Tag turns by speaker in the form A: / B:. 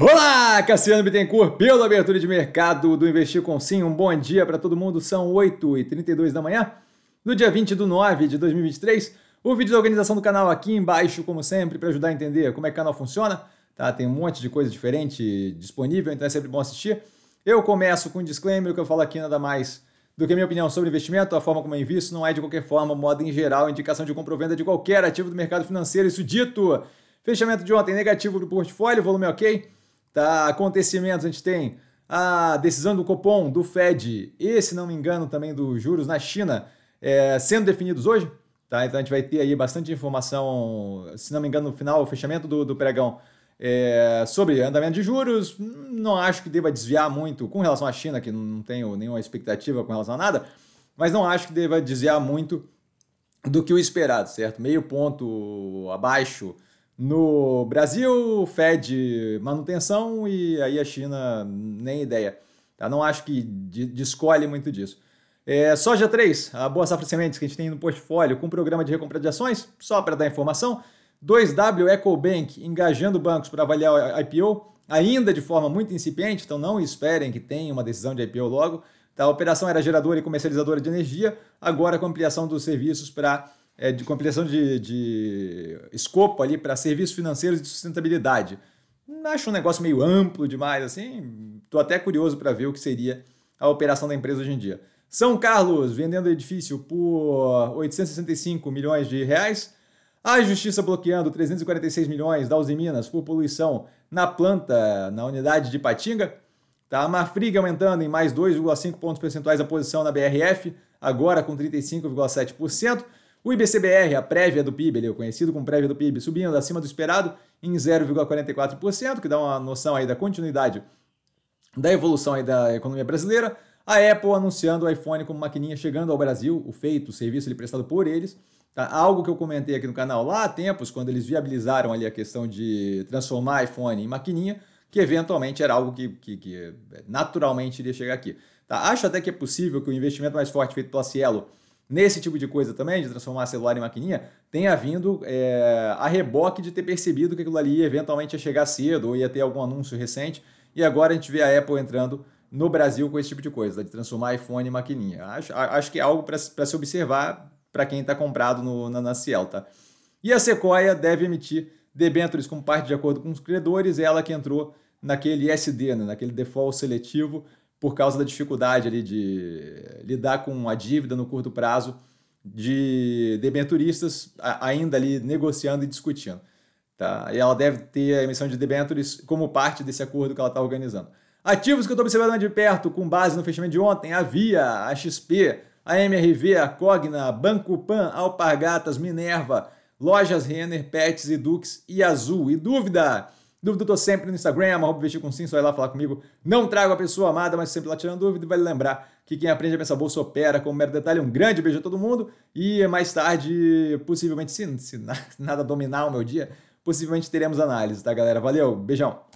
A: Olá, Cassiano Bittencourt, pela abertura de mercado do Investir com Sim. Um bom dia para todo mundo. São 8h32 da manhã, no dia 20 de 9 de 2023. O vídeo da organização do canal aqui embaixo, como sempre, para ajudar a entender como é que o canal funciona. Tá? Tem um monte de coisa diferente disponível, então é sempre bom assistir. Eu começo com um disclaimer, que eu falo aqui nada mais do que a minha opinião sobre investimento, a forma como eu invisto, não é de qualquer forma, modo em geral, indicação de compra ou venda de qualquer ativo do mercado financeiro. Isso dito, fechamento de ontem negativo do portfólio, volume ok tá? Acontecimentos, a gente tem a decisão do Copom, do Fed e, se não me engano, também dos juros na China é, sendo definidos hoje. Tá? Então a gente vai ter aí bastante informação, se não me engano, no final, o fechamento do, do pregão é, sobre andamento de juros. Não acho que deva desviar muito com relação à China, que não tenho nenhuma expectativa com relação a nada, mas não acho que deva desviar muito do que o esperado, certo? Meio ponto abaixo no Brasil, Fed manutenção e aí a China nem ideia. Tá? Não acho que descolhe muito disso. É, soja 3, a boa safra sementes que a gente tem no portfólio com programa de recompra de ações, só para dar informação. 2W EcoBank engajando bancos para avaliar a IPO, ainda de forma muito incipiente, então não esperem que tenha uma decisão de IPO logo. Tá? A operação era geradora e comercializadora de energia, agora com ampliação dos serviços para é, de compilação de, de escopo ali para serviços financeiros de sustentabilidade. Acho um negócio meio amplo demais, assim. Estou até curioso para ver o que seria a operação da empresa hoje em dia. São Carlos vendendo edifício por 865 milhões de reais. A Justiça bloqueando 346 milhões da Uzi Minas por poluição na planta, na unidade de Patinga. Tá? A Marfrig aumentando em mais 2,5 pontos percentuais a posição na BRF, agora com 35,7%. O IBCBR, a prévia do PIB, ele é conhecido como prévia do PIB, subindo acima do esperado em 0,44%, que dá uma noção aí da continuidade da evolução aí da economia brasileira. A Apple anunciando o iPhone como maquininha chegando ao Brasil, o feito, o serviço ele prestado por eles. Tá? Algo que eu comentei aqui no canal lá há tempos, quando eles viabilizaram ali a questão de transformar iPhone em maquininha, que eventualmente era algo que, que, que naturalmente iria chegar aqui. Tá? Acho até que é possível que o investimento mais forte feito pela Cielo nesse tipo de coisa também, de transformar celular em maquininha, tenha vindo é, a reboque de ter percebido que aquilo ali eventualmente ia chegar cedo ou ia ter algum anúncio recente. E agora a gente vê a Apple entrando no Brasil com esse tipo de coisa, de transformar iPhone em maquininha. Acho, acho que é algo para se observar para quem está comprado no, na, na Ciel, tá? E a Sequoia deve emitir debêntures como parte de acordo com os credores, ela que entrou naquele SD, né, naquele default seletivo, por causa da dificuldade ali de lidar com a dívida no curto prazo de debenturistas ainda ali negociando e discutindo. Tá? E ela deve ter a emissão de debentures como parte desse acordo que ela está organizando. Ativos que eu estou observando de perto, com base no fechamento de ontem, a Via, a XP, a MRV, a Cogna, Banco Pan, Alpargatas, Minerva, Lojas Renner, Pets, Edux e Azul. E dúvida? Dúvida eu tô sempre no Instagram, arroba vestir com sim, só lá falar comigo. Não trago a pessoa amada, mas sempre lá tirando dúvida e vale lembrar que quem aprende a pensar bolsa opera como mero detalhe. Um grande beijo a todo mundo e mais tarde, possivelmente, se, se nada dominar o meu dia, possivelmente teremos análise, tá galera? Valeu, beijão!